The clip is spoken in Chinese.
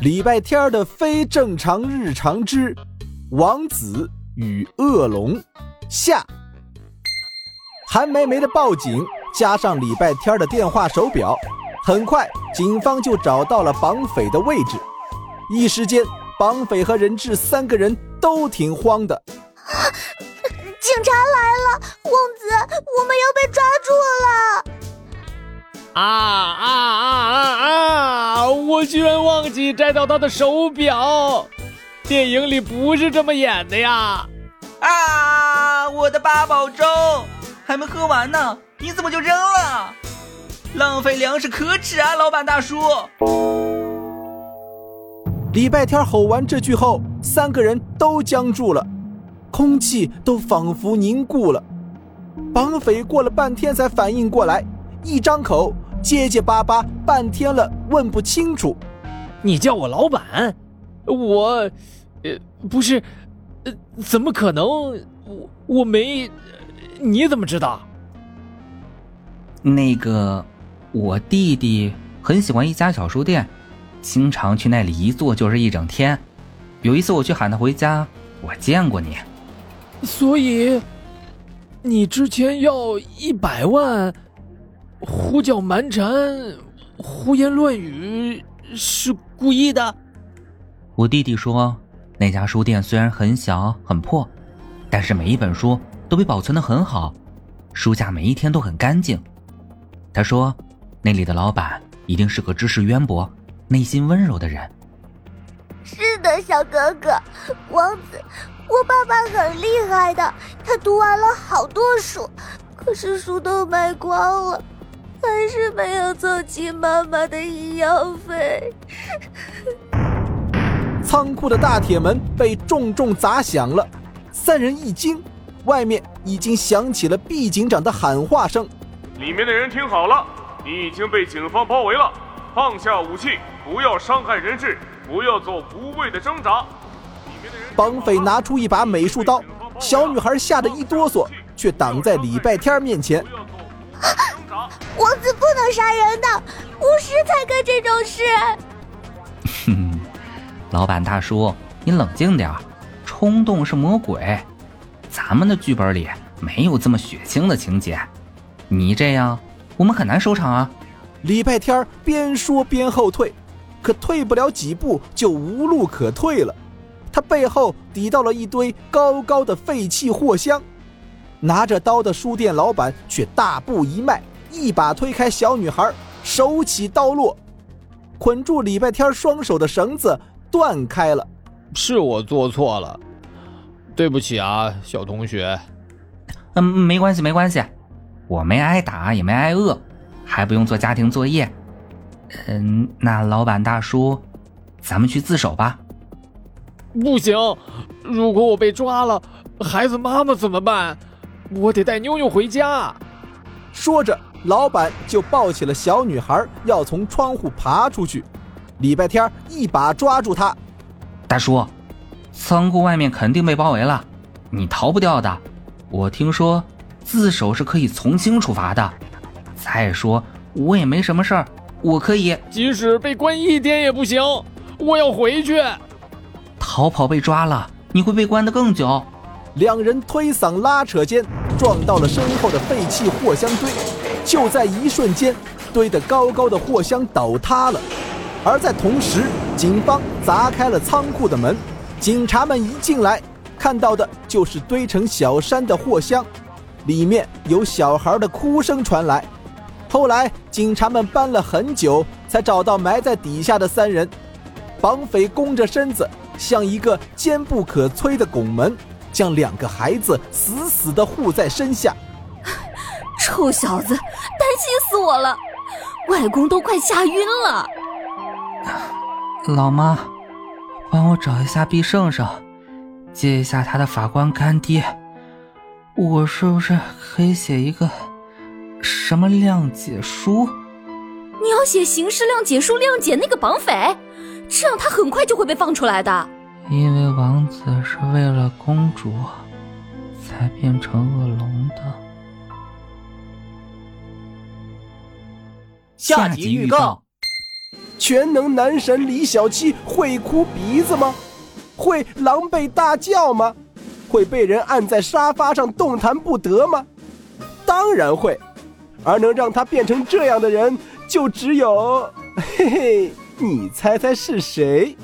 礼拜天的非正常日常之王子与恶龙下。韩梅梅的报警加上礼拜天的电话手表，很快警方就找到了绑匪的位置。一时间，绑匪和人质三个人都挺慌的。警察来了，公子，我们要被抓住了！啊啊啊啊啊！我居然忘记摘掉他的手表，电影里不是这么演的呀！啊，我的八宝粥还没喝完呢，你怎么就扔了？浪费粮食可耻啊，老板大叔！礼拜天吼完这句后，三个人都僵住了，空气都仿佛凝固了。绑匪过了半天才反应过来，一张口。结结巴巴半天了，问不清楚。你叫我老板，我，呃，不是，呃，怎么可能？我我没，你怎么知道？那个，我弟弟很喜欢一家小书店，经常去那里一坐就是一整天。有一次我去喊他回家，我见过你。所以，你之前要一百万？胡搅蛮缠、胡言乱语是故意的。我弟弟说，那家书店虽然很小很破，但是每一本书都被保存的很好，书架每一天都很干净。他说，那里的老板一定是个知识渊博、内心温柔的人。是的，小哥哥，王子，我爸爸很厉害的，他读完了好多书，可是书都卖光了。还是没有凑齐妈妈的医药费。仓库的大铁门被重重砸响了，三人一惊，外面已经响起了毕警长的喊话声：“里面的人听好了，你已经被警方包围了，放下武器，不要伤害人质，不要做无谓的挣扎。”绑匪拿出一把美术刀，小女孩吓得一哆嗦，却挡在礼拜天面前。王子不能杀人的，巫师才干这种事。哼，老板大叔，你冷静点冲动是魔鬼，咱们的剧本里没有这么血腥的情节。你这样，我们很难收场啊。礼拜天边说边后退，可退不了几步就无路可退了。他背后抵到了一堆高高的废弃货箱，拿着刀的书店老板却大步一迈。一把推开小女孩，手起刀落，捆住礼拜天双手的绳子断开了。是我做错了，对不起啊，小同学。嗯，没关系，没关系，我没挨打，也没挨饿，还不用做家庭作业。嗯，那老板大叔，咱们去自首吧。不行，如果我被抓了，孩子妈妈怎么办？我得带妞妞回家。说着。老板就抱起了小女孩，要从窗户爬出去。礼拜天一把抓住他，大叔，仓库外面肯定被包围了，你逃不掉的。我听说自首是可以从轻处罚的。再说我也没什么事儿，我可以即使被关一天也不行，我要回去。逃跑被抓了，你会被关得更久。两人推搡拉扯间，撞到了身后的废弃货箱堆。就在一瞬间，堆得高高的货箱倒塌了，而在同时，警方砸开了仓库的门。警察们一进来，看到的就是堆成小山的货箱，里面有小孩的哭声传来。后来，警察们搬了很久，才找到埋在底下的三人。绑匪弓着身子，像一个坚不可摧的拱门，将两个孩子死死地护在身下。臭小子，担心死我了！外公都快吓晕了。老妈，帮我找一下毕圣圣，接一下他的法官干爹。我是不是可以写一个什么谅解书？你要写刑事谅解书，谅解那个绑匪，这样他很快就会被放出来的。因为王子是为了公主才变成恶龙的。下集预告：全能男神李小七会哭鼻子吗？会狼狈大叫吗？会被人按在沙发上动弹不得吗？当然会。而能让他变成这样的人，就只有，嘿嘿，你猜猜是谁？